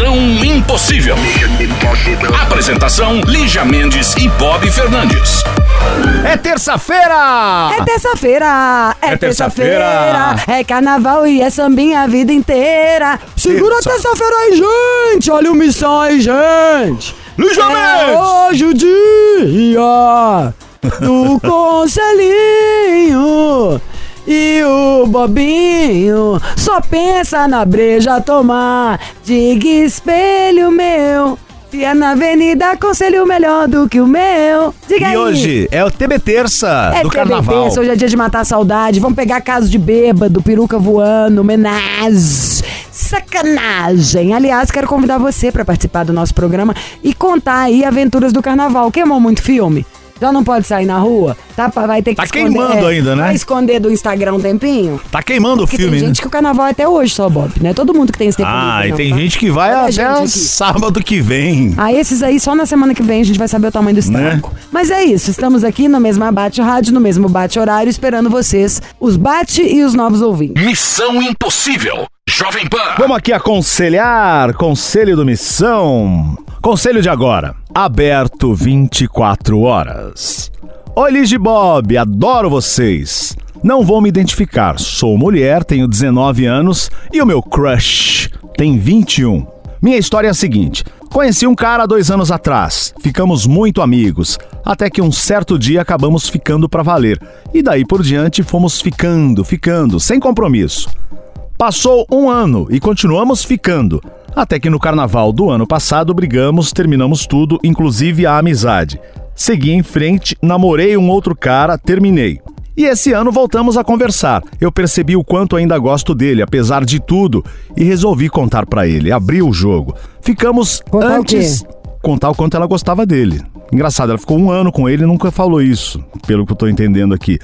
Missão Impossível. Apresentação: Lígia Mendes e Bob Fernandes. É terça-feira! É terça-feira, é, É terça-feira. é carnaval e é sambinha a vida inteira. Segura a Terça. terça-feira aí, gente! Olha o missão aí, gente! Lígia É Mendes! hoje o dia do conselhinho e o bobinho só pensa na breja tomar. Diga espelho meu, se é na avenida, conselho melhor do que o meu. Diga aí. E hoje é o TB Terça É do TBT, Carnaval. hoje é dia de matar a saudade. Vamos pegar caso de bêbado, peruca voando, homenagem. Sacanagem. Aliás, quero convidar você para participar do nosso programa e contar aí aventuras do carnaval. Queimou muito filme? Já não pode sair na rua? Tá, vai ter que Tá esconder- queimando ainda, né? Vai esconder do Instagram um tempinho? Tá queimando o Porque filme, tem né? gente que o carnaval é até hoje só, Bob, né? Todo mundo que tem esse tempo Ah, livre, e não, tem tá? gente que vai Olha a até sábado que vem. Ah, esses aí só na semana que vem a gente vai saber o tamanho do estrago. Mas é isso, estamos aqui no mesmo Abate Rádio, no mesmo Bate Horário, esperando vocês, os Bate e os novos ouvintes. Missão Impossível. Jovem Pan. Vamos aqui aconselhar, conselho do Missão. Conselho de agora, aberto 24 horas. Oi, Liz Bob, adoro vocês. Não vou me identificar, sou mulher, tenho 19 anos e o meu crush tem 21. Minha história é a seguinte: conheci um cara dois anos atrás, ficamos muito amigos, até que um certo dia acabamos ficando pra valer. E daí por diante fomos ficando, ficando, sem compromisso. Passou um ano e continuamos ficando. Até que no carnaval do ano passado brigamos, terminamos tudo, inclusive a amizade. Segui em frente, namorei um outro cara, terminei. E esse ano voltamos a conversar. Eu percebi o quanto ainda gosto dele, apesar de tudo, e resolvi contar pra ele, abrir o jogo. Ficamos Contar o antes contar o quanto ela gostava dele. Engraçado, ela ficou um ano com ele e nunca falou isso, pelo que eu tô entendendo aqui.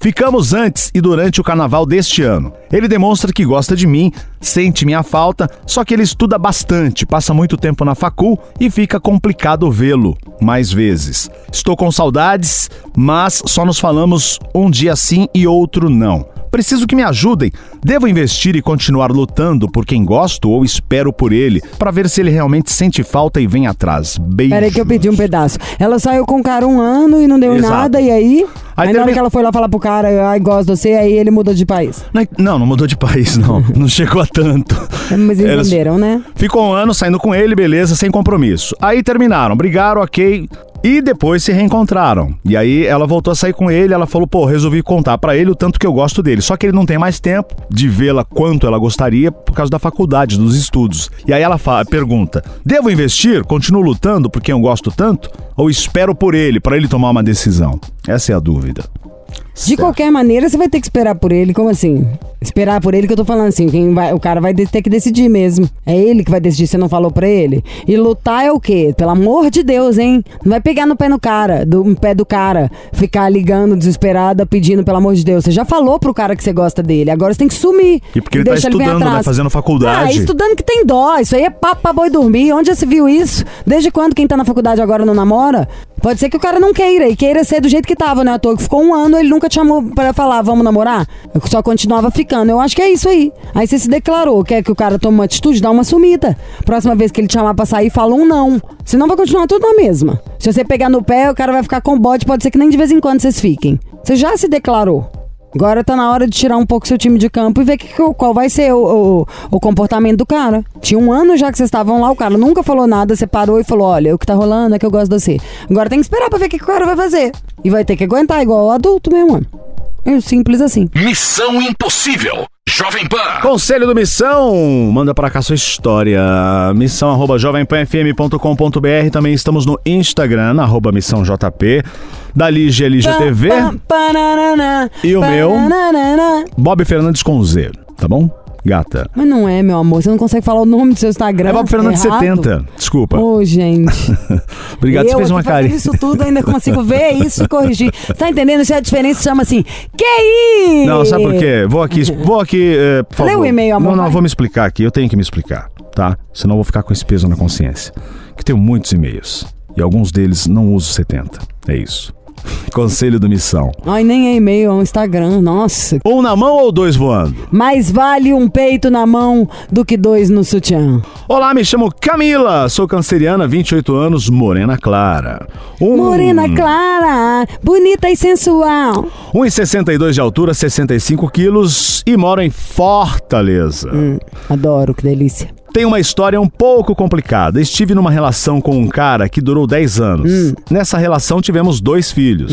Ficamos antes e durante o carnaval deste ano. Ele demonstra que gosta de mim, sente minha falta, só que ele estuda bastante, passa muito tempo na facul e fica complicado vê-lo mais vezes. Estou com saudades, mas só nos falamos um dia sim e outro não. Preciso que me ajudem. Devo investir e continuar lutando por quem gosto ou espero por ele para ver se ele realmente sente falta e vem atrás. Beijo. Peraí que eu pedi um pedaço. Ela saiu com o cara um ano e não deu Exato. nada, e aí? Aí Aí, na hora que ela foi lá falar pro cara, ai, gosto de você, aí ele mudou de país. Não, não mudou de país, não. Não chegou a tanto. Mas Elas- entenderam, né? Ficou um ano saindo com ele, beleza, sem compromisso. Aí terminaram, brigaram, ok. E depois se reencontraram. E aí ela voltou a sair com ele, ela falou, pô, resolvi contar pra ele o tanto que eu gosto dele. Só que ele não tem mais tempo de vê-la quanto ela gostaria por causa da faculdade, dos estudos. E aí ela fala, pergunta: "Devo investir? Continuo lutando por quem eu gosto tanto ou espero por ele pra ele tomar uma decisão?" Essa é a dúvida. De Certo. qualquer maneira, você vai ter que esperar por ele. Como assim? Esperar por ele que eu tô falando assim, quem vai, o cara vai ter que decidir mesmo. É ele que vai decidir, você não falou pra ele? E lutar é o quê? Pelo amor de Deus, hein? Não vai pegar no pé no cara, do no pé do cara, ficar ligando desesperada, pedindo pelo amor de Deus. Você já falou pro cara que você gosta dele, agora você tem que sumir. E porque ele tá estudando, né? atrás. Fazendo faculdade. Ah, estudando que tem dó. Isso aí é papo pra boi dormir. Onde já se viu isso? Desde quando quem tá na faculdade agora não namora? Pode ser que o cara não queira e queira ser do jeito que tava, né? À toa que ficou um ano, ele nunca te chamou pra falar, vamos namorar? Só continuava ficando. Eu acho que é isso aí. Aí você se declarou, quer que o cara tome uma atitude, dá uma sumida. Próxima vez que ele te chamar pra sair, fala um não. Senão vai continuar tudo na mesma. Se você pegar no pé, o cara vai ficar com bode, pode ser que nem de vez em quando vocês fiquem. Você já se declarou. Agora tá na hora de tirar um pouco seu time de campo e ver que, qual vai ser o, o, o comportamento do cara. Tinha um ano já que vocês estavam lá, o cara nunca falou nada, você parou e falou: olha, o que tá rolando é que eu gosto de você. Agora tem que esperar pra ver o que, que o cara vai fazer. E vai ter que aguentar, igual o adulto mesmo. É simples assim. Missão Impossível. Jovem Pan. Conselho do Missão, manda pra cá sua história. Missão arroba jovempanfm.com.br. Também estamos no Instagram, arroba missão JP. Da Lige LGTV. E o meu? Bob Fernandes com Z, tá bom? Gata. Mas não é, meu amor. Você não consegue falar o nome do seu Instagram. É Bob Fernandes errado? 70. Desculpa. Ô, gente. Obrigado, eu você fez uma carinha. isso tudo, ainda consigo ver isso e corrigir. Tá entendendo? Isso é a diferença, chama assim, QI! Não, sabe por quê? Vou aqui, vou aqui, por Lê favor. o e-mail, amor, Não, não, vai. vou me explicar aqui. Eu tenho que me explicar, tá? Senão eu vou ficar com esse peso na consciência. Que tenho muitos e-mails. E alguns deles não uso 70. É isso. Conselho do Missão. Ai, nem é e-mail, é um Instagram. Nossa. Um na mão ou dois voando? Mais vale um peito na mão do que dois no sutiã. Olá, me chamo Camila. Sou canceriana, 28 anos, morena clara. Um, Morena clara, bonita e sensual. 1,62 de altura, 65 quilos e moro em Fortaleza. Hum, adoro, que delícia. Tem uma história um pouco complicada. Estive numa relação com um cara que durou 10 anos. Hum. Nessa relação tivemos dois filhos.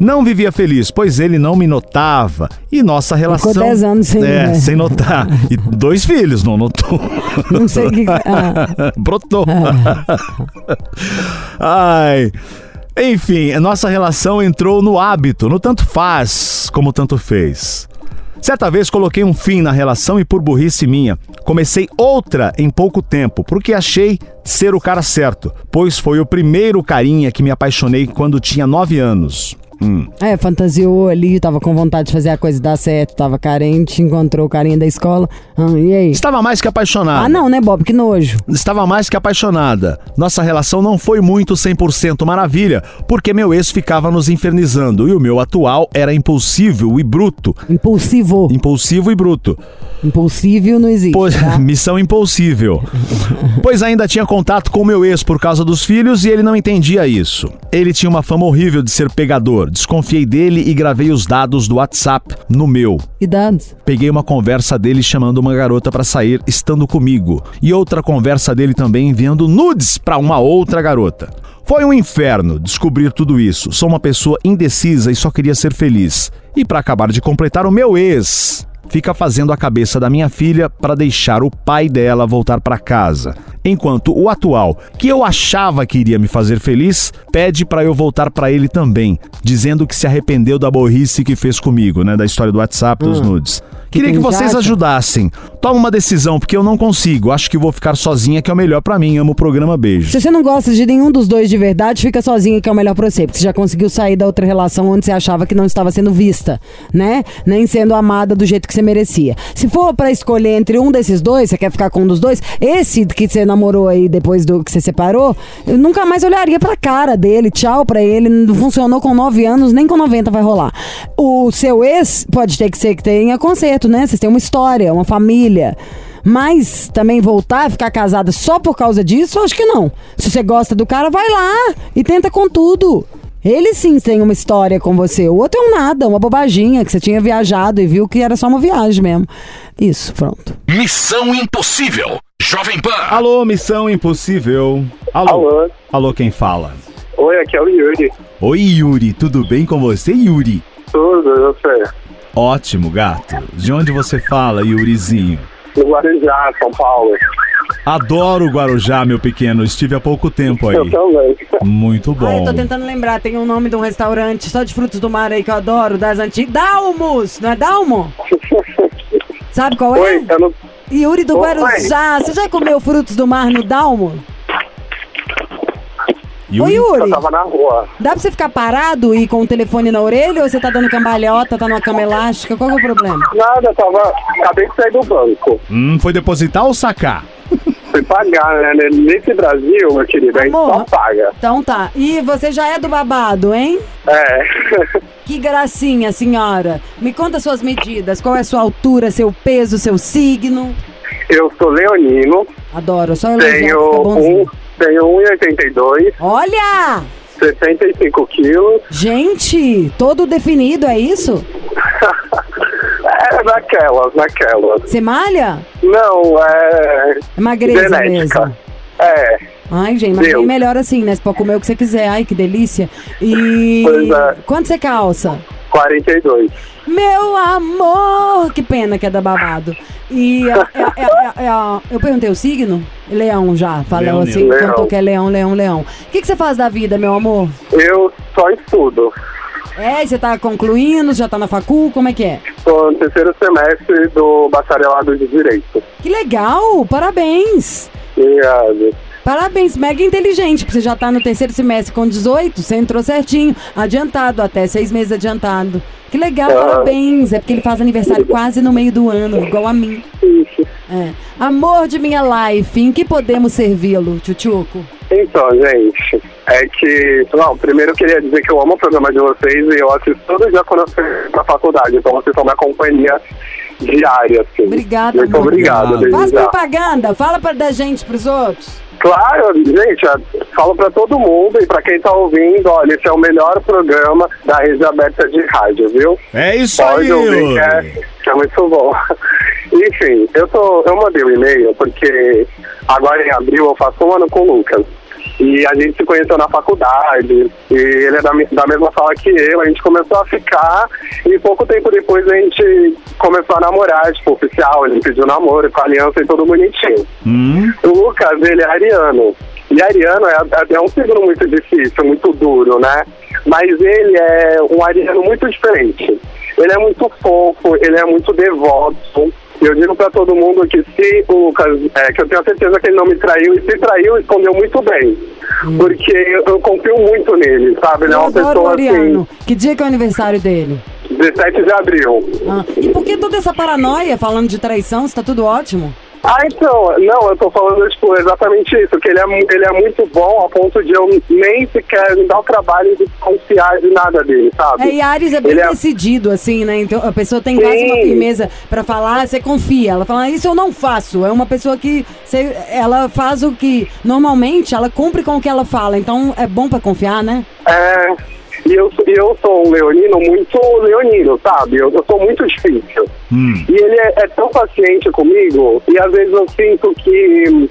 Não vivia feliz, pois ele não me notava. E nossa relação. 10 anos sem- É, sem notar. E dois filhos, não notou. Não sei o que. Ah, Brotou. Ai. Enfim, a nossa relação entrou no hábito, no tanto faz como tanto fez. Certa vez coloquei um fim na relação e por burrice minha, comecei outra em pouco tempo, porque achei ser o cara certo, pois foi o primeiro carinha que me apaixonei quando tinha nove anos. Hum. é, fantasiou ali, tava com vontade de fazer a coisa dar certo, tava carente, encontrou o carinha da escola. Ah, e aí? Estava mais que apaixonado. Ah, não, né, Bob? Que nojo. Estava mais que apaixonada. Nossa relação não foi muito 100% maravilha, porque meu ex ficava nos infernizando e o meu atual era impulsivo e bruto. Impulsivo. Impulsivo e bruto. Impulsível não existe. Pois, tá? missão impossível. pois ainda tinha contato com meu ex por causa dos filhos e ele não entendia isso. Ele tinha uma fama horrível de ser pegador. Desconfiei dele e gravei os dados do WhatsApp no meu. Idades. Peguei uma conversa dele chamando uma garota pra sair estando comigo e outra conversa dele também enviando nudes pra uma outra garota. Foi um inferno descobrir tudo isso. Sou uma pessoa indecisa e só queria ser feliz. E pra acabar de completar o meu ex, fica fazendo a cabeça da minha filha pra deixar o pai dela voltar pra casa. Enquanto o atual, que eu achava que iria me fazer feliz, pede pra eu voltar pra ele também, dizendo que se arrependeu da burrice que fez comigo, né, da história do WhatsApp dos nudes. Queria que vocês ajudassem. Toma uma decisão, porque eu não consigo. Acho que vou ficar sozinha, que é o melhor pra mim. Amo o programa Beijo. Se você não gosta de nenhum dos dois de verdade, fica sozinha que é o melhor pra você. Porque você já conseguiu sair da outra relação onde você achava que não estava sendo vista, né? Nem sendo amada do jeito que você merecia. Se for pra escolher entre um desses dois, você quer ficar com um dos dois, esse que você namorou aí depois do que você separou, eu nunca mais olharia pra cara dele. Tchau pra ele. Não funcionou com 9 anos, nem com 90 vai rolar. O seu ex pode ter que ser que tenha conserto, né? Vocês têm uma história, uma família. Mas também voltar a ficar casada só por causa disso, acho que não. Se você gosta do cara, vai lá e tenta com tudo. Ele sim tem uma história com você. O outro é um nada, uma bobaginha que você tinha viajado e viu que era só uma viagem mesmo. Isso, pronto. Missão Impossível. Jovem Pan. Alô, Missão Impossível. Alô. Alô. Alô, quem fala? Oi, aqui é o Yuri. Oi, Yuri. Tudo bem com você, Yuri? Tudo, eu sei. Ótimo, gato. De onde você fala, Yurizinho? No Guarujá, São Paulo. Adoro o Guarujá, meu pequeno. Estive há pouco tempo aí. Eu também. Muito Ah, bom. eu tô tentando lembrar, tem um nome de um restaurante só de frutos do mar aí que eu adoro, das antigas. Dalmos, não é Dalmo? Sabe qual é? Oi, eu não... Yuri do Oi. Guarujá. Você já comeu frutos do mar no Dalmo? Ô Yuri? Eu Yuri, tava na rua. dá pra você ficar parado e com o telefone na orelha ou você tá dando cambalhota, tá numa cama elástica? Qual que é o problema? Nada, eu tava... Acabei de sair do banco. Hum, foi depositar ou sacar? Fui pagar, né? Nesse Brasil, meu querido, a gente Amor. só paga. Então tá. E você já é do babado, hein? É. Que gracinha, senhora. Me conta suas medidas. Qual é a sua altura, seu peso, seu signo? eu sou leonino, Adoro, só elogiar, tenho fica um. Tenho 1,82, Olha! 65 quilos. Gente, todo definido, é isso? É, naquelas, naquelas. Você malha? Não, é... É magreza genética. mesmo. É. Ai, gente, mas bem melhor assim, né? Você pode comer o que você quiser. Ai, que delícia. E Pois é. quanto você calça? 42. Meu amor! Que pena que é da babado. E é- é- é- eu perguntei o signo? Leão já. Falou assim, Leão. contou que é leão, leão, leão. O que, que você faz da vida, meu amor? Eu só estudo. É, você tá concluindo, já tá na facul, como é que é? Estou no terceiro semestre do bacharelado de Direito. Que legal! Parabéns! Obrigado. Parabéns, mega inteligente, porque você já tá no terceiro semestre com 18, você entrou certinho, adiantado, até seis meses adiantado. Que legal, Ah. parabéns! É porque ele faz aniversário quase no meio do ano, igual a mim. Isso. É. Amor de minha life, em que podemos servi-lo, Tchutchuco? Então, gente, é que. Não, primeiro eu queria dizer que eu amo o programa de vocês e eu assisto todo dia quando eu estou na faculdade. Então vocês são minha companhia diária, assim. Obrigada, Muito amor. obrigado, Faz propaganda, fala pra, da gente pros outros. Claro, gente, falo pra todo mundo e pra quem tá ouvindo, olha, esse é o melhor programa da rede aberta de rádio, viu? É isso Pode aí, ouvir, é, que é muito bom. Enfim, eu, tô, eu mandei o e-mail porque agora em abril eu faço um ano com o Lucas. E a gente se conheceu na faculdade, e ele é da, da mesma sala que eu, a gente começou a ficar, e pouco tempo depois a gente começou a namorar, tipo, oficial, ele pediu namoro com aliança e tudo bonitinho. Hum, O Lucas, ele é ariano. E ariano é, é um signo muito difícil, muito duro, né? Mas ele é um ariano muito diferente. Ele é muito fofo, ele é muito devoto. Eu digo pra todo mundo que se o Lucas, é, que eu tenho certeza que ele não me traiu, e se traiu, escondeu muito bem. Porque eu, eu confio muito nele, sabe? Ele é uma pessoa Ariano. Que dia que é o aniversário dele? assim, 17 de abril. Ah, e por que toda essa paranoia falando de traição? Está tudo ótimo? Ah, então, não, eu tô falando, tipo, exatamente isso, que ele é, ele é muito bom ao ponto de eu nem sequer me dar o trabalho de confiar de nada dele, sabe? É, e Ares é bem Ele é- decidido, assim, né? Então a pessoa tem quase uma firmeza pra falar, você confia. Ela fala, isso eu não faço. É uma pessoa que você- ela faz o que normalmente ela cumpre com o que ela fala. Então é bom pra confiar, né? É, e eu, sou- eu sou um leonino muito leonino, sabe? Eu, eu sou muito difícil. hum. E ele é, é tão paciente comigo, e às vezes eu sinto que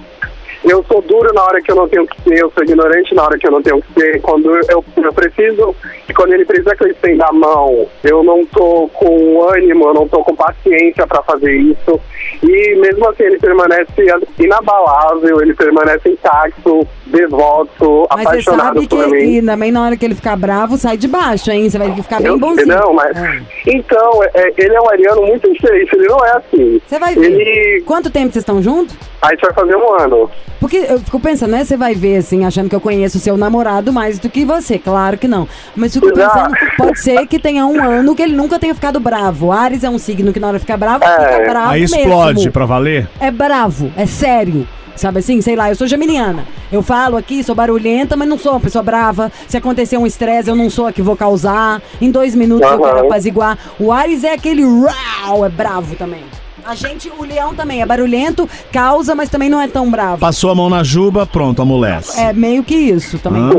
eu sou duro na hora que eu não tenho que ser, eu sou ignorante na hora que eu não tenho que ser. Quando eu, eu preciso, e quando ele precisa que eu estenda a mão, eu não tô com ânimo, eu não tô com paciência para fazer isso. E mesmo assim ele permanece inabalável, ele permanece intacto, devoto, Mas você apaixonado sabe que, por mim. que também na hora que ele ficar bravo, sai de baixo, hein? Você vai ficar bem Eu- bonzinho. Não, mas. É. Então, é- ele é um ariano muito diferente, ele não é assim. Você vai ver. Ele. Quanto tempo vocês estão juntos? A gente vai fazer um ano. Porque eu fico pensando, né? Você vai ver, assim, achando que eu conheço o seu namorado mais do que você. Claro que não. Mas fico pensando, pode ser que tenha um ano que ele nunca tenha ficado bravo. Ares é um signo que na hora de ficar bravo, É. fica bravo Aí explode mesmo. pra valer? É bravo, é sério. Sabe assim, sei lá, eu sou geminiana. Eu falo aqui, sou barulhenta, mas não sou uma pessoa brava. Se acontecer um estresse, eu não sou a que vou causar. Em dois minutos eu Aham. quero apaziguar. O Ares é aquele rau, é bravo também. A gente, o leão também é barulhento, causa, mas também não é tão bravo. Passou a mão na juba, pronto, amolece. É meio que isso também. Hã?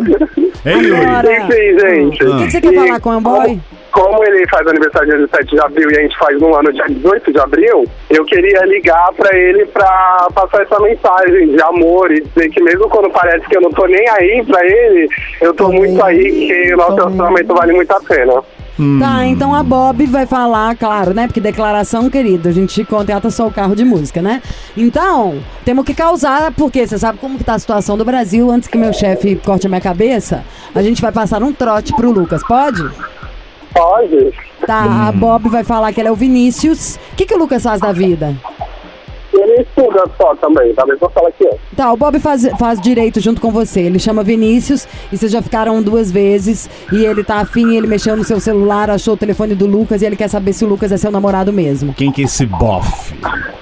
Ei, Yuri. Agora- Enfim, gente. O que, que você quer E falar com o boy? Como, ele faz aniversário dia 17 de abril e a gente faz no ano dia 18 de abril, eu queria ligar pra ele pra passar essa mensagem de amor e dizer que mesmo quando parece que eu não tô nem aí pra ele, eu tô muito aí, que o nosso relacionamento vale muito a pena. Tá, então a Bob vai falar, claro, né? Porque declaração, querido, a gente contrata só o carro de música, né? Então, temos que causar, porque você sabe como que tá a situação do Brasil, antes que meu chefe corte a minha cabeça, a gente vai passar um trote pro Lucas, pode? Pode? Tá, a Bob vai falar que ele é o Vinícius. O que, que o Lucas faz da vida? Ele estuda só também, talvez eu fale aqui. ó. Tá, o Bob faz, faz direito junto com você. Ele chama Vinícius e vocês já ficaram duas vezes. E ele tá afim, ele mexeu no seu celular, achou o telefone do Lucas e ele quer saber se o Lucas é seu namorado mesmo. Quem que é esse bofe?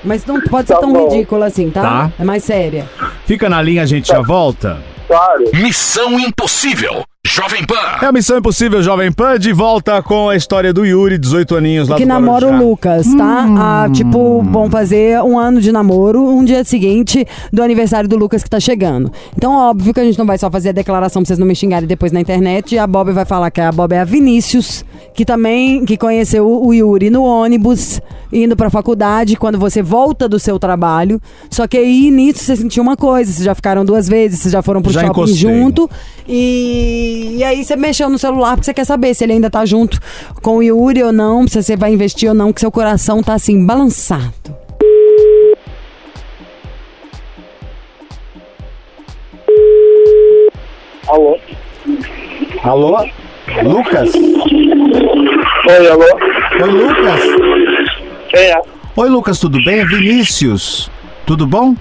Mas não pode ser Tá tão bom. ridículo assim, tá? Tá. É mais séria. Fica na linha, a gente já volta. Claro. Missão Impossível. Jovem Pan. É a Missão Impossível Jovem Pan, de volta com a história do Yuri, 18 aninhos lá que do namora o. Lucas, tá? Hum. Ah, tipo, vão fazer um ano de namoro, um dia seguinte do aniversário do Lucas que tá chegando. Então, óbvio que a gente não vai só fazer a declaração pra vocês não me xingarem depois na internet. E a Bob vai falar que a Bob é a Vinícius, que também que conheceu o Yuri no ônibus. Indo pra faculdade, quando você volta do seu trabalho. Só que aí nisso você sentiu uma coisa, vocês já ficaram duas vezes, vocês já foram pro Já shopping encostei. junto. E, e aí você mexeu no celular porque você quer saber se ele ainda tá junto com o Yuri ou não, se você vai investir ou não, que seu coração tá assim, balançado. Alô? Alô? Lucas? Oi, alô? Oi, Lucas? É? Oi, Lucas, tudo bem? Vinícius. Tudo bom?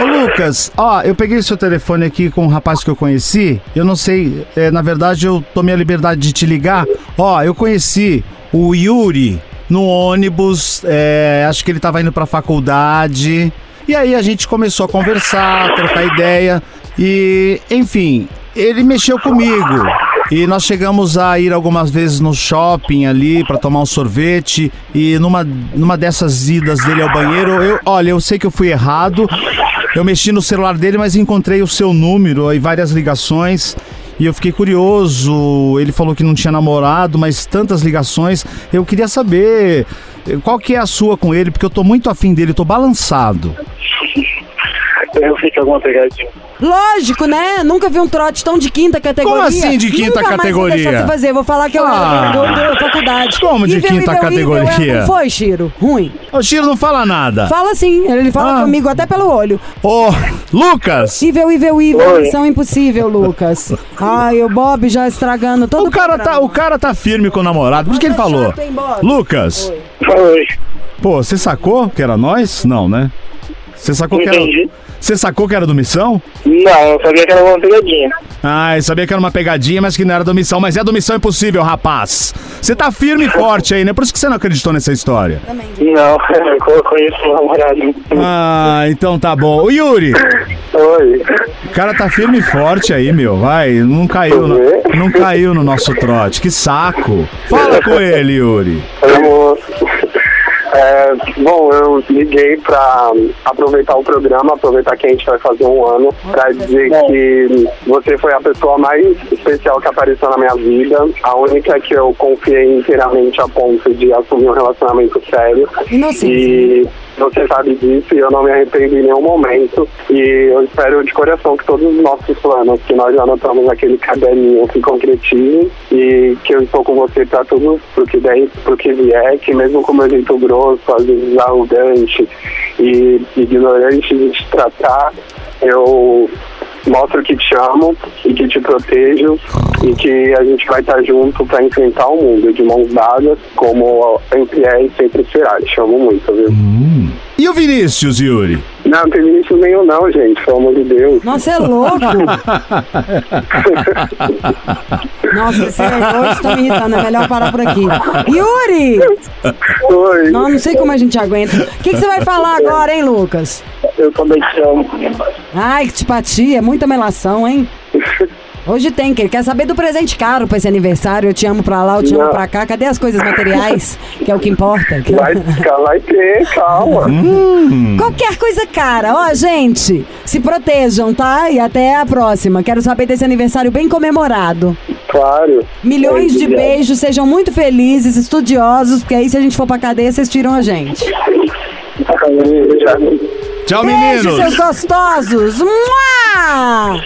Ô, Lucas, ó, eu peguei seu telefone aqui com um rapaz que eu conheci. Eu não sei, é, na verdade eu tomei a liberdade de te ligar. Ó, eu conheci o Yuri no ônibus, é, acho que ele tava indo pra faculdade. E aí a gente começou a conversar, trocar ideia. E, enfim, ele mexeu comigo. E nós chegamos a ir algumas vezes no shopping ali pra tomar um sorvete. E numa, numa dessas idas dele ao banheiro, eu, olha, eu sei que eu fui errado. Eu mexi no celular dele, mas encontrei o seu número e várias ligações. E eu fiquei curioso. Ele falou que não tinha namorado, mas tantas ligações. Eu queria saber eh, qual que é a sua com ele, porque eu tô muito afim dele, tô balançado. Fiz alguma pegadinha. Lógico, né? Nunca vi um trote tão de quinta categoria. Como assim de quinta Nunca mais categoria? deixar você fazer. Vou falar que eu Ah. do, do faculdade. Como de quinta categoria? é, Não foi, Chiro? Ruim. O Chiro não fala nada. Fala sim. Ele fala Ah. comigo até pelo olho. Ô, Lucas! Evil, evil, evil. Oi. Missão impossível, Lucas. Ai, o Bob já estragando todo O cara, tá, programa. o cara tá firme com o namorado. Por isso que ele Tá falou. chato, hein? Lucas, Oi. pô, você sacou que era nós? Não, né? Você sacou que era. Você sacou que era do Missão? Não, eu sabia que era uma pegadinha. Ah, eu sabia que era uma pegadinha, mas que não era do Missão. Mas é do Missão Impossível, rapaz. Você tá firme e forte aí, né? Por isso que você não acreditou nessa história. Não, eu conheço o namorado. Ah, então tá bom. O Yuri, Oi. o cara tá firme e forte aí, meu. Vai, não caiu, no, não caiu no nosso trote. Que saco. Fala com ele, Yuri. Moço. É, bom, eu liguei pra aproveitar o programa, aproveitar que a gente vai fazer um ano, pra dizer que você foi a pessoa mais especial que apareceu na minha vida, a única que eu confiei inteiramente a ponto de assumir um relacionamento sério. Inocência. E você sabe disso e eu não me arrependo em nenhum momento. E eu espero de coração que todos os nossos planos, que nós já anotamos naquele caderninho, se concretizem e que eu estou com você pra tudo, pro que der, pro que vier, que mesmo com meu jeito grosso, às vezes arrogante e ignorante de te tratar, eu mostro que te amo e que te protejo e que a gente vai estar junto para enfrentar o mundo de mãos dadas, como sempre é e sempre será. Te amo muito, viu? E o Vinícius, Yuri? Não, não tem isso nenhum não, gente, pelo amor de Deus. Nossa, é louco. Nossa, esse hoje tá me irritando. É melhor parar por aqui. Yuri! Oi, Não, não sei como a gente aguenta. O que, que você vai falar agora, hein, Lucas? eu também te amo. Ai, que tipatia, muita melação, hein? Hoje tem, que ele quer saber do presente caro pra esse aniversário. Eu te amo pra lá, eu te amo Não. pra cá. Cadê as coisas materiais? Que é o que importa. Que- Vai, vai ter, calma. Qualquer coisa cara. Ó, gente, se protejam, tá? E até a próxima. Quero saber desse aniversário bem comemorado. Claro. Milhões de Obrigado. beijos, sejam muito felizes, estudiosos, porque aí se a gente for pra cadeia, vocês tiram a gente. Tchau, Beijo, meninos. seus gostosos! Mua!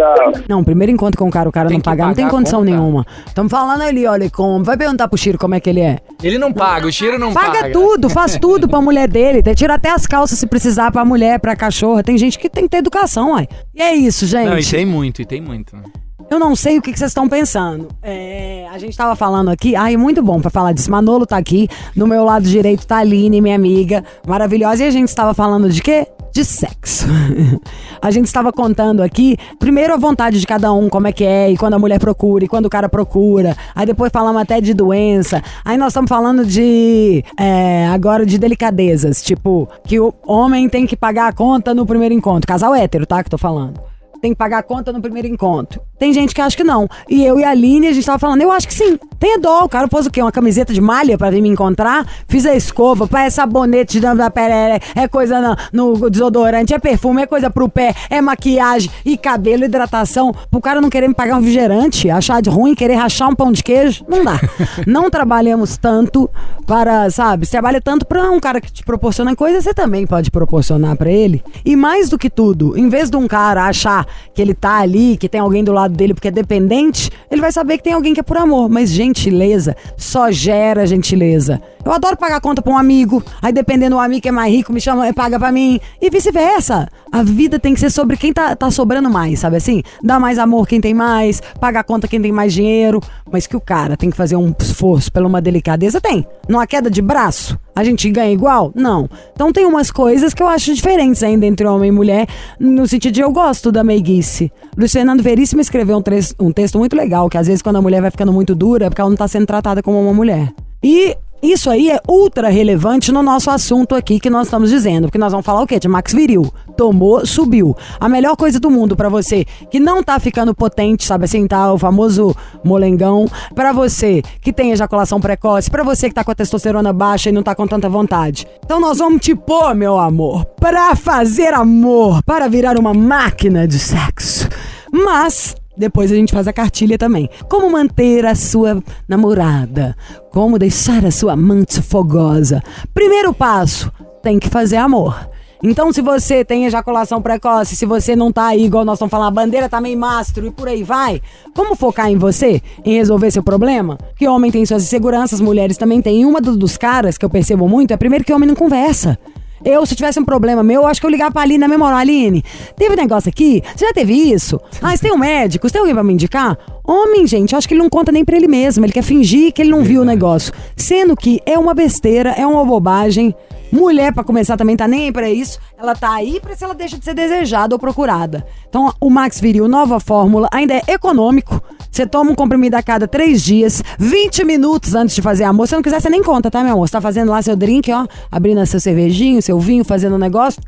Tchau. Não, primeiro encontro com o cara, o cara Tem não que pagar, não tem condição conta. nenhuma. Estamos falando ali, olha, como. Vai perguntar pro Chiro como é que ele é. Ele não paga, o cheiro não paga. Paga tudo, faz tudo pra mulher dele. Tira até as calças se precisar pra mulher, pra cachorra. Tem gente que tem que ter educação, uai. E é isso, gente. Não, e tem muito, e tem muito. né? Eu não sei o que vocês estão pensando. É, a gente tava falando aqui, ai, muito bom pra falar disso. Manolo tá aqui, no meu lado direito tá a Aline, minha amiga, maravilhosa. E a gente estava falando de quê? De sexo. a gente estava contando aqui, primeiro a vontade de cada um, como é que é, e quando a mulher procura, e quando o cara procura. Aí depois falamos até de doença. Aí nós estamos falando de, é, agora, de delicadezas. Tipo, que o homem tem que pagar a conta no primeiro encontro. Casal hétero, tá? Que tô falando. Tem que pagar a conta no primeiro encontro. Tem gente que acha que não. E eu e a Aline, a gente tava falando, eu acho que sim. Tenha dó, o cara pôs o quê? Uma camiseta de malha pra vir me encontrar? Fiz a escova, pá, é sabonete de da pele, é coisa no, no desodorante, é perfume, é coisa pro pé, é maquiagem e cabelo, hidratação. Pro cara não querer me pagar um refrigerante, achar de ruim, querer rachar um pão de queijo, não dá. não trabalhamos tanto para, sabe, você trabalha tanto pra um cara que te proporciona coisa, você também pode proporcionar pra ele. E mais do que tudo, em vez de um cara achar que ele tá ali, que tem alguém do lado dele porque é dependente, ele vai saber que tem alguém que é por amor. Mas gentileza só gera gentileza. Eu adoro pagar conta pra um amigo, aí dependendo do amigo que é mais rico, me chama e paga pra mim, e vice-versa. A vida tem que ser sobre quem tá, tá sobrando mais, sabe assim? Dá mais amor quem tem mais, paga conta quem tem mais dinheiro, mas que o cara tem que fazer um esforço pela uma delicadeza, tem. Numa queda de braço, a gente ganha igual? Não. Então tem umas coisas que eu acho diferentes ainda entre homem e mulher, no sentido de eu gosto da meiguice. Luiz Fernando Veríssimo escreveu um, um texto muito legal, que às vezes quando a mulher vai ficando muito dura, é porque ela não tá sendo tratada como uma mulher. E isso aí é ultra relevante no nosso assunto aqui que nós estamos dizendo, porque nós vamos falar o quê? De Max Viril. Tomou, subiu. A melhor coisa do mundo para você que não tá ficando potente, sabe assim, tá o famoso molengão, para você que tem ejaculação precoce, para você que tá com a testosterona baixa e não tá com tanta vontade. Então nós vamos te pôr, meu amor, para fazer amor, para virar uma máquina de sexo. Mas depois a gente faz a cartilha também. Como manter a sua namorada? Como deixar a sua amante fogosa? Primeiro passo: tem que fazer amor. Então, se você tem ejaculação precoce, se você não tá aí, igual nós estamos falando, a bandeira tá meio mastro e por aí vai, como focar em você, em resolver seu problema? Que homem tem suas inseguranças, mulheres também têm. E uma dos caras que eu percebo muito é primeiro que homem não conversa. Eu, se tivesse um problema meu, acho que eu ligava pra Aline na memória. Aline, teve um negócio aqui? Você já teve isso? Ah, você tem um médico? Você tem alguém pra me indicar? Homem, gente, acho que ele não conta nem pra ele mesmo. Ele quer fingir que ele não viu o negócio. Sendo que é uma besteira, é uma bobagem. Mulher, para começar, também tá nem para isso. Ela tá aí pra se ela deixa de ser desejada ou procurada. Então, o Max Viril, nova fórmula, ainda é econômico. Você toma um comprimido a cada três dias, 20 minutos antes de fazer amor. Se não quiser, você nem conta, tá, meu amor? Você tá fazendo lá seu drink, ó, abrindo seu cervejinho, seu vinho, fazendo um negócio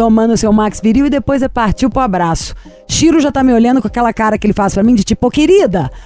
tomando seu Max Viril e depois é partiu pro abraço. Chiro já tá me olhando com aquela cara que ele faz para mim de tipo,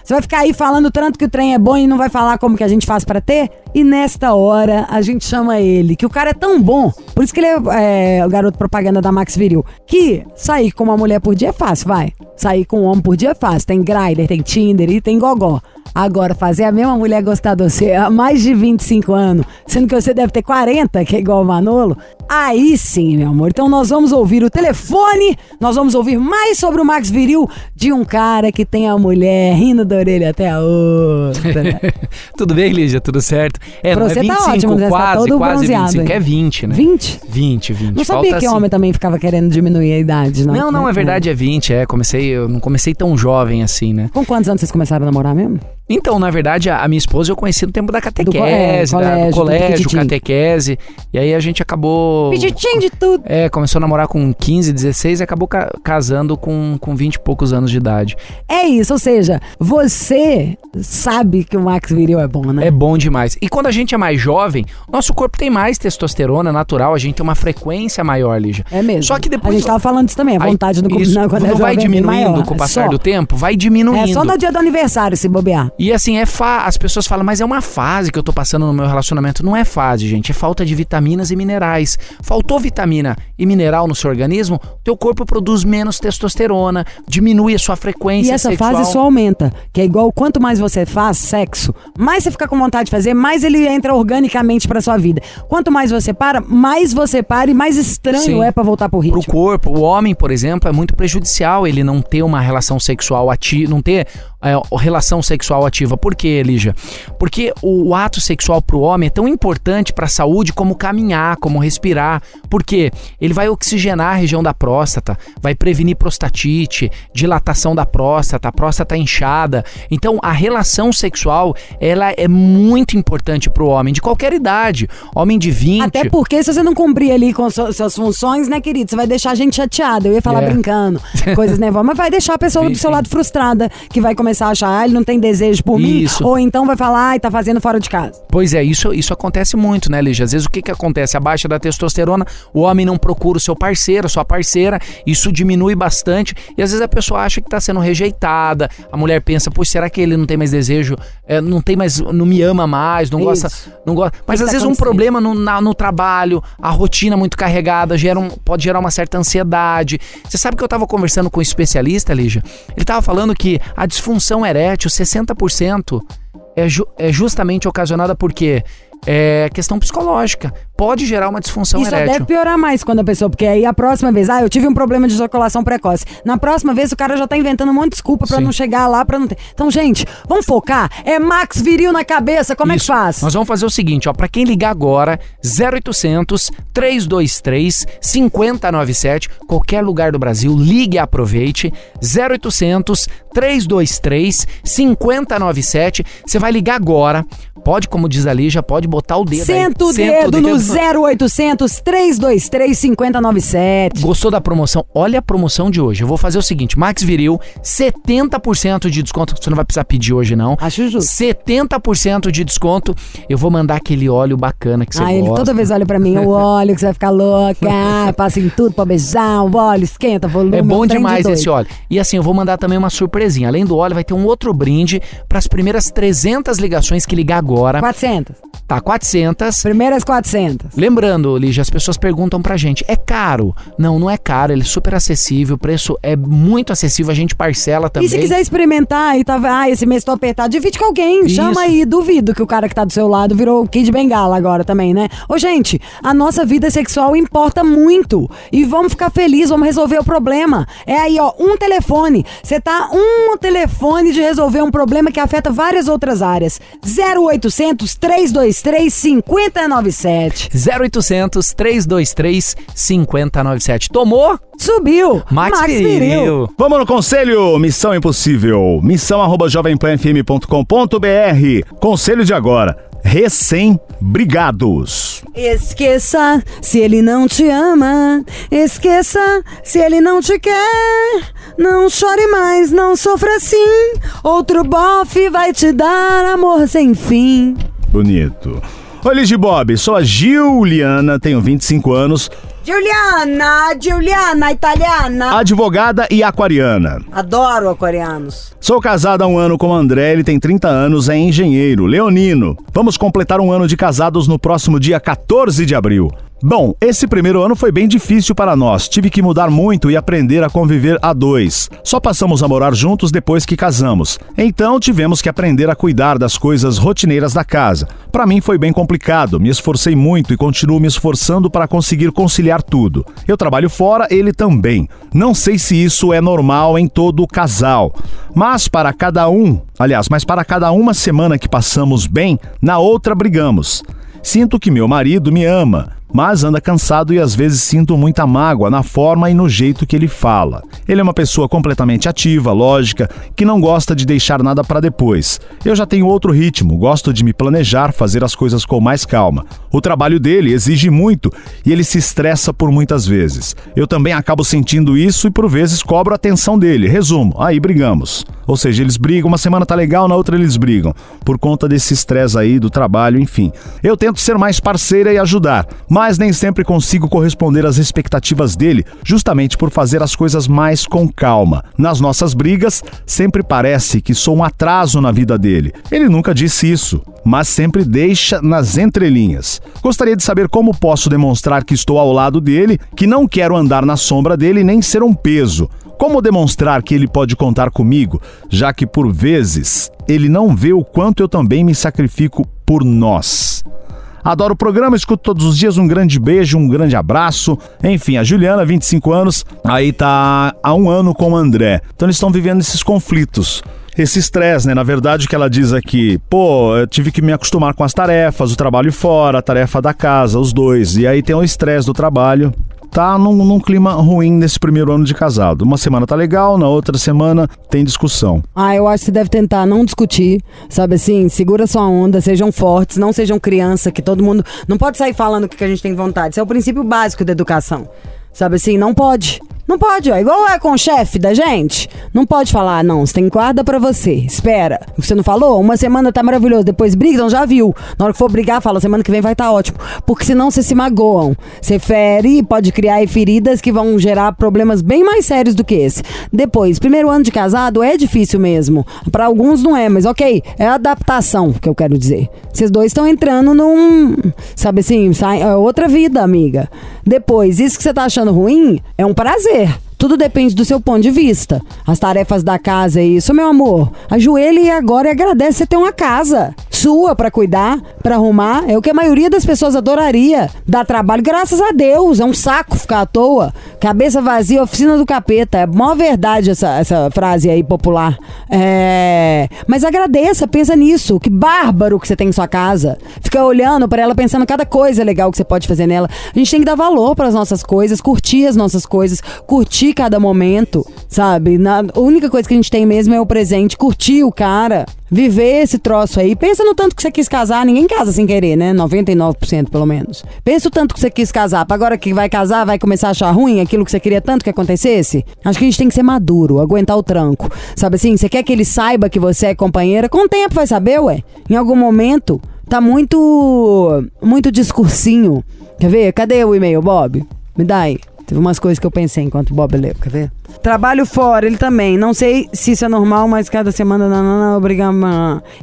você vai ficar aí falando tanto que o trem é bom e não vai falar como que a gente faz para ter? E nesta hora a gente chama ele, que o cara é tão bom, por isso que ele é, é o garoto propaganda da Max Viril, que sair com uma mulher por dia é fácil, vai. Sair com um homem por dia é fácil. Tem Grindr, tem Tinder e tem Gogó. Agora, fazer a mesma mulher gostar de você há mais de 25 anos, sendo que você deve ter 40, que é igual o Manolo, aí sim, meu amor. Então nós vamos ouvir o telefone, nós vamos ouvir mais sobre o Max Viril de um cara que tem a mulher rindo da orelha até a outra. Tudo bem, Lígia? Tudo certo? É, pra não é 25, tá ótimo, quase, tá todo quase 25, é 20, né? 20? 20, 20. Não sabia que assim. homem também ficava querendo diminuir a idade, não? Não, não, é verdade, é 20, é. Comecei, eu não comecei tão jovem assim, né? Com quantos anos vocês começaram a namorar mesmo? Então, na verdade, a, a, minha esposa eu conheci no tempo da catequese, do, é, colégio, da, do colégio, catequese. E aí a gente acabou. Peditinho de tudo. É, começou a namorar com 15, 16 e acabou ca casando com, com 20 e poucos anos de idade. É isso, ou seja, você sabe que o Max Viril é bom, né? É bom demais. E quando a gente é mais jovem, nosso corpo tem mais testosterona natural, a gente tem uma frequência maior, Lígia. É mesmo. Só que depois. A gente tava falando isso também, a vontade do corpo não, quando é não vai é diminuindo maior, com o passar só. do tempo? Vai diminuindo. É só no dia do aniversário se bobear. E assim, é fa as pessoas falam, mas é uma fase que eu tô passando no meu relacionamento. Não é fase, gente. É falta de vitaminas e minerais. Faltou vitamina e mineral no seu organismo, teu corpo produz menos testosterona, diminui a sua frequência E essa sexual. fase só aumenta. Que é igual quanto mais você faz sexo, mais você fica com vontade de fazer, mais ele entra organicamente pra sua vida. Quanto mais você para, mais você para e mais estranho Sim. é para voltar pro ritmo. Pro corpo, o homem, por exemplo, é muito prejudicial ele não ter uma relação sexual ativa, não ter é, relação sexual ativa. Por quê, Lígia? Porque o, ato sexual para o homem é tão importante para a saúde como caminhar, como respirar. Porque ele vai oxigenar a região da próstata, vai prevenir prostatite, dilatação da próstata, a próstata inchada. Então, a relação sexual, ela é muito importante para o homem de qualquer idade. Homem de 20. Até porque se você não cumprir ali com suas funções, né, querido? Você vai deixar a gente chateada. Eu ia falar é. brincando, coisas nervosas, mas vai deixar a pessoa do seu lado frustrada, que vai começar começar a achar, ah, ele não tem desejo por Isso. mim, ou então vai falar, ai, tá fazendo fora de casa. Pois é, isso, isso acontece muito, né, Lígia? Às vezes o que, que acontece? A baixa da testosterona, o homem não procura o seu parceiro, a sua parceira, isso diminui bastante e às vezes a pessoa acha que tá sendo rejeitada, a mulher pensa, poxa, será que ele não tem mais desejo, é, não tem mais, não me ama mais, não gosta, Isso. não gosta. Mas que às tá vezes um problema no, na- no trabalho, a rotina muito carregada, gera um- pode gerar uma certa ansiedade. Você sabe que eu tava conversando com um especialista, Lígia? Ele tava falando que a disfunção erétil, 60%, é, ju- é justamente ocasionada por quê? É questão psicológica. Pode gerar uma disfunção E erétil. deve piorar mais quando a pessoa, porque aí a próxima vez, ah, eu tive um problema de ejaculação precoce. Na próxima vez o cara já tá inventando um monte de desculpa pra Sim. não chegar lá, pra não ter. Então, gente, vamos focar. É Max Viril na cabeça, como é que Isso. faz? Nós vamos fazer o seguinte, ó, para quem ligar agora, 0800 323 5097, qualquer lugar do Brasil, ligue e aproveite. 0800 323 5097. Você vai ligar agora. Pode, como diz ali, já pode botar o dedo aí. Senta o Senta dedo no 0800 323 5097. Gostou da promoção? Olha a promoção de hoje. Eu vou fazer o seguinte: Max Viril, 70% de desconto. Você não vai precisar pedir hoje, não. Acho justo. 70% de desconto. Eu vou mandar aquele óleo bacana que você Ah, ele gosta. toda vez olha pra mim, o óleo que você vai ficar louca, ah, passa em tudo pra beijar, o óleo esquenta, volume. É bom de demais esse óleo. E assim, eu vou mandar também uma surpresinha. Além do óleo, vai ter um outro brinde para as primeiras 300 ligações que ligar agora. 400. Tá, 400. Primeiras 400. Lembrando, Lígia, as pessoas perguntam pra gente, é caro? Não, não é caro, ele é super acessível, o preço é muito acessível, a gente parcela também. E se quiser experimentar e tá, ah, esse mês tô apertado, divide com alguém, Isso. chama aí, duvido que o cara que tá do seu lado virou o Kid Bengala agora também, né? Ô, gente, a nossa vida sexual importa muito e vamos ficar felizes, vamos resolver o problema. É aí, ó, um telefone. Você tá um telefone de resolver um problema que afeta várias outras áreas. 0800 323 5097. 0800 323 5097. Tomou? Subiu. Max, Viril. Vamos no conselho Missão Impossível. Missão arroba jovempanfm.com.br. Conselho de agora. Recém-brigados. Esqueça se ele não te ama. Esqueça se ele não te quer. Não chore mais, não sofra assim. Outro bofe vai te dar amor sem fim. Bonito. Oi, Ligia Bob. Sou a Giuliana, tenho 25 anos, Giuliana, Giuliana, italiana. advogada e aquariana. Adoro aquarianos. Sou casada há um ano com o André, ele tem 30 anos, é engenheiro, leonino. Vamos completar um ano de casados no próximo dia 14 de abril. Bom, esse primeiro ano foi bem difícil para nós. Tive que mudar muito e aprender a conviver a dois. Só passamos a morar juntos depois que casamos. Então tivemos que aprender a cuidar das coisas rotineiras da casa. Para mim foi bem complicado. Me esforcei muito e continuo me esforçando para conseguir conciliar tudo. Eu trabalho fora, ele também. Não sei se isso é normal em todo casal, mas para cada um, aliás, mas para cada uma semana que passamos bem, na outra brigamos. Sinto que meu marido me ama, mas anda cansado e às vezes sinto muita mágoa na forma e no jeito que ele fala. Ele é uma pessoa completamente ativa, lógica, que não gosta de deixar nada para depois. Eu já tenho outro ritmo, gosto de me planejar, fazer as coisas com mais calma. O trabalho dele exige muito e ele se estressa por muitas vezes. Eu também acabo sentindo isso e por vezes cobro a atenção dele. Resumo, aí brigamos. Ou seja, eles brigam, uma semana tá legal, na outra eles brigam. Por conta desse estresse aí do trabalho, enfim. Eu tento ser mais parceira e ajudar, mas nem sempre consigo corresponder às expectativas dele, justamente por fazer as coisas mais com calma. Nas nossas brigas, sempre parece que sou um atraso na vida dele. Ele nunca disse isso, mas sempre deixa nas entrelinhas. Gostaria de saber como posso demonstrar que estou ao lado dele, que não quero andar na sombra dele nem ser um peso. Como demonstrar que ele pode contar comigo, já que por vezes ele não vê o quanto eu também me sacrifico por nós? Adoro o programa, escuto todos os dias. Um grande beijo, um grande abraço. Enfim, a Juliana, 25 anos, aí tá há um ano com o André. Então eles estão vivendo esses conflitos. Esse estresse, né? Na verdade, o que ela diz aqui, pô, eu tive que me acostumar com as tarefas, o trabalho fora, a tarefa da casa, os dois. E aí tem o estresse do trabalho tá num, num clima ruim nesse primeiro ano de casado. Uma semana tá legal, na outra semana tem discussão. Ah, eu acho que você deve tentar não discutir, sabe assim? Segura sua onda, sejam fortes, não sejam criança, que todo mundo. Não pode sair falando o que a gente tem vontade. Isso é o princípio básico da educação. Sabe assim? Não pode. Não pode, ó. Igual é com o chefe da gente. Não pode falar, não, você tem guarda pra você. Espera. Você não falou? Uma semana tá maravilhoso, depois briga, então já viu. Na hora que for brigar, fala, semana que vem vai estar tá ótimo. Porque senão você se magoam. Você fere, pode criar feridas que vão gerar problemas bem mais sérios do que esse. Depois, primeiro ano de casado é difícil mesmo. Pra alguns não é, mas ok, é adaptação que eu quero dizer. Vocês dois estão entrando num. Sabe assim, sai, é outra vida, amiga. Depois, isso que você tá achando ruim é um prazer. Tudo depende do seu ponto de vista. As tarefas da casa é isso, meu amor. Ajoelhe agora e agradece você ter uma casa sua para cuidar, para arrumar. É o que a maioria das pessoas adoraria. Dá trabalho, graças a Deus. É um saco ficar à toa. Cabeça vazia, oficina do capeta. É maior verdade essa, essa frase aí popular. É... Mas agradeça, pensa nisso. Que bárbaro que você tem em sua casa. Fica olhando para ela, pensando cada coisa legal que você pode fazer nela. A gente tem que dar valor para as nossas coisas, curtir as nossas coisas, curtir cada momento, sabe? Na, a única coisa que a gente tem mesmo é o presente, curtir o cara, viver esse troço aí. Pensa no tanto que você quis casar, ninguém casa sem querer, né? 99% pelo menos. Pensa o tanto que você quis casar, pra agora que vai casar, vai começar a achar ruim aquilo que você queria tanto que acontecesse? Acho que a gente tem que ser maduro, aguentar o tranco. Sabe assim, você quer que ele saiba que você é companheira? Com o tempo vai saber, ué. Em algum momento, tá muito. muito discursinho. Quer ver? Cadê o e-mail, Bob? Me dá aí. Teve umas coisas que eu pensei enquanto Bob leu, quer ver? Trabalho fora, ele também. Não sei se isso é normal, mas cada semana, não, não, não, obrigado.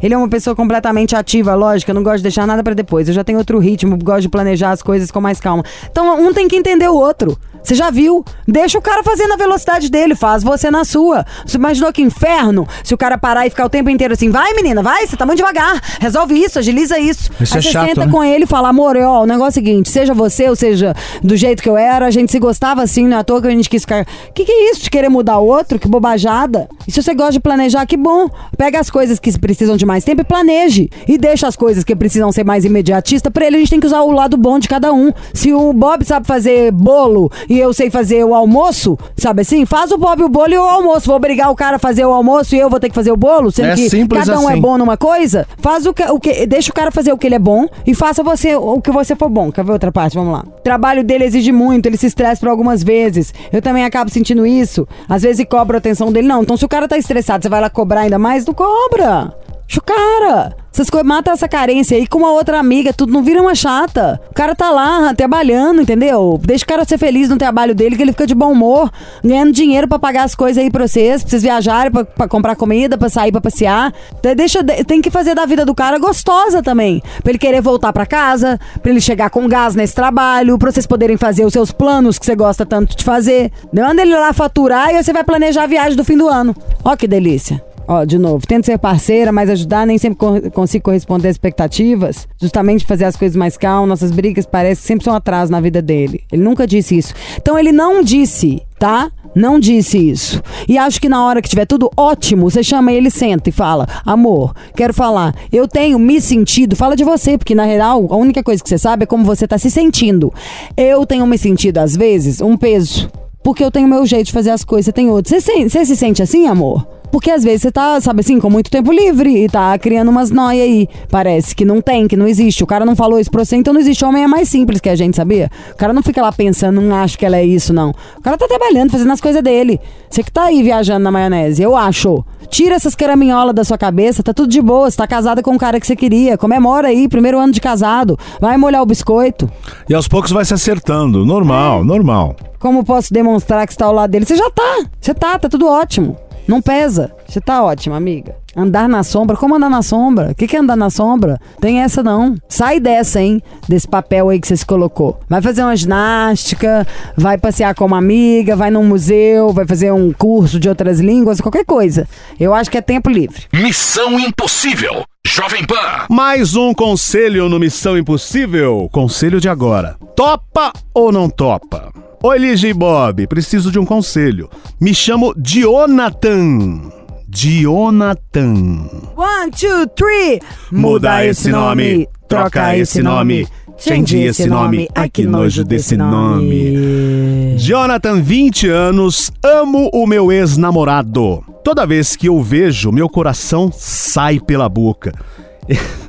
Ele é uma pessoa completamente ativa, lógica, não gosta de deixar nada para depois. Eu já tenho outro ritmo, gosto de planejar as coisas com mais calma. Então, um tem que entender o outro. Você já viu? Deixa o cara fazer na velocidade dele, faz você na sua. Você imaginou que inferno se o cara parar e ficar o tempo inteiro assim, vai menina, vai, você tá muito devagar, resolve isso, agiliza isso. Isso Aí é você chato, senta né? com ele e fala, amor, ó, o negócio é o seguinte, seja você ou seja do jeito que eu era, a gente se gostava assim, não é à toa que a gente quis ficar. Que que é isso de querer mudar o outro? Que bobajada. E se você gosta de planejar, que bom. Pega as coisas que precisam de mais tempo e planeje. E deixa as coisas que precisam ser mais imediatistas. Pra ele, a gente tem que usar o lado bom de cada um. Se o Bob sabe fazer bolo e eu sei fazer o almoço, sabe assim? Faz o Bob o bolo e o almoço. Vou obrigar o cara a fazer o almoço e eu vou ter que fazer o bolo, sendo É que cada um é assim. bom numa coisa. Faz o que, o que. Deixa o cara fazer o que ele é bom e faça você o que você for bom. Quer ver outra parte? Vamos lá. O trabalho dele exige muito, ele se estressa por algumas vezes. Eu também acabo sentindo isso. Às vezes cobro a atenção dele. Não, então se o cara tá estressado, você vai lá cobrar ainda mais? Não cobra. O cara. Essas coisas, mata essa carência aí com uma outra amiga, tudo não vira uma chata. O cara tá lá trabalhando, entendeu? Deixa o cara ser feliz no trabalho dele, que ele fica de bom humor, ganhando dinheiro pra pagar as coisas aí pra vocês, pra vocês viajarem, pra, pra comprar comida, pra sair, pra passear. Então, Deixa, de- tem que fazer da vida do cara gostosa também. Pra ele querer voltar pra casa, pra ele chegar com gás nesse trabalho, pra vocês poderem fazer os seus planos que você gosta tanto de fazer. Manda ele lá faturar e você vai planejar a viagem do fim do ano. Ó que delícia. Ó, de novo, tento ser parceira, mas ajudar, nem sempre cor- consigo corresponder às expectativas. Justamente fazer as coisas mais calmas, nossas brigas parecem que sempre são atraso na vida dele. Ele nunca disse isso. Então ele não disse, tá? Não disse isso. E acho que na hora que tiver tudo ótimo, você chama ele, senta e fala: Amor, quero falar, eu tenho me sentido. Fala de você, porque na real, a única coisa que você sabe é como você tá se sentindo. Eu tenho me sentido, às vezes, um peso. Porque eu tenho meu jeito de fazer as coisas, você tem outro. Você, se- você se sente assim, amor? Porque às vezes você tá, sabe assim, com muito tempo livre e tá criando umas noias aí. Parece que não tem, que não existe. O cara não falou isso pra você, então não existe. O homem é mais simples que a gente, sabia? O cara não fica lá pensando, não acho que ela é isso, não. O cara tá trabalhando, fazendo as coisas dele. Você que tá aí viajando na maionese, eu acho. Tira essas caraminholas da sua cabeça, tá tudo de boa. Você tá casada com o cara que você queria. Comemora aí, primeiro ano de casado. Vai molhar o biscoito. E aos poucos vai se acertando. Normal, normal. Como posso demonstrar que você tá ao lado dele? Você já tá. Você tá, tá tudo ótimo. Não pesa. Você tá ótima, amiga. Andar na sombra? Como andar na sombra? O que, que é andar na sombra? Tem essa não. Sai dessa, hein? Desse papel aí que você se colocou. Vai fazer uma ginástica, vai passear com uma amiga, vai num museu, vai fazer um curso de outras línguas, qualquer coisa. Eu acho que é tempo livre. Missão Impossível. Jovem Pan. Mais um conselho no Missão Impossível. Conselho de agora. Topa ou não topa? Oi, Lige e Bob, preciso de um conselho. Me chamo Dionatan. Dionatan. One, two, three. Muda esse nome, troca esse nome. Change esse nome, ai que nojo desse nome. Jonathan, 20 anos, amo o meu ex-namorado. Toda vez que eu vejo, meu coração sai pela boca.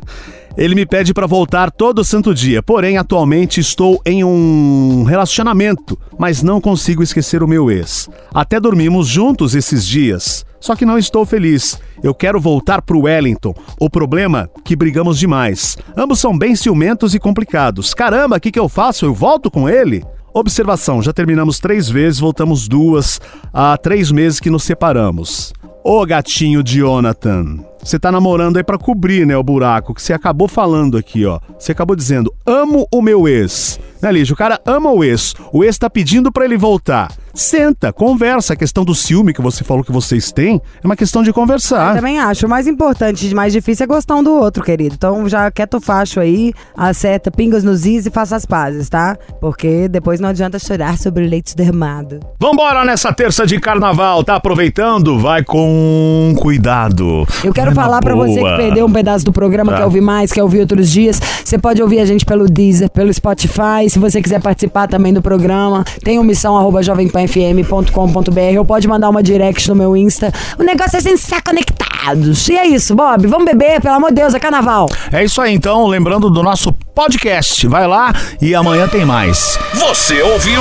Ele me pede pra voltar todo santo dia, porém atualmente estou em um relacionamento, mas não consigo esquecer o meu ex. Até dormimos juntos esses dias. Só que não estou feliz. Eu quero voltar pro Wellington. O problema é que brigamos demais. Ambos são bem ciumentos e complicados. Caramba, o que, que eu faço? Eu volto com ele? Observação: já terminamos três vezes, voltamos duas. Há três meses que nos separamos. Ô gatinho Jonathan, você tá namorando aí pra cobrir, né, o buraco que você acabou falando aqui, ó. Você acabou dizendo, amo o meu ex. Né, Lígia? O cara ama o ex. O ex tá pedindo pra ele voltar. Senta, conversa. A questão do ciúme que você falou que vocês têm é uma questão de Eu conversar. também acho. O mais importante e mais difícil é gostar um do outro, querido. Então já quieto o facho aí, acerta pingas nos is e faça as pazes, tá? Porque depois não adianta chorar sobre o leite derramado. Vambora nessa terça de carnaval, tá aproveitando? Vai com cuidado. Eu quero Na falar pra você que perdeu um pedaço do programa, Tá. quer ouvir mais, quer ouvir outros dias. Você pode ouvir a gente pelo Deezer, pelo Spotify. Se você quiser participar também do programa, tem o missão arroba jovempanfm.com.br ou pode mandar uma direct no meu Insta. O negócio é sem estar conectados. E é isso, Bob. Vamos beber, pelo amor de Deus, é carnaval. É isso aí, então, lembrando do nosso podcast. Vai lá e amanhã tem mais. Você ouviu?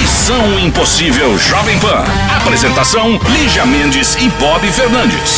Missão Impossível Jovem Pan. Apresentação: Lígia Mendes e Bob Fernandes.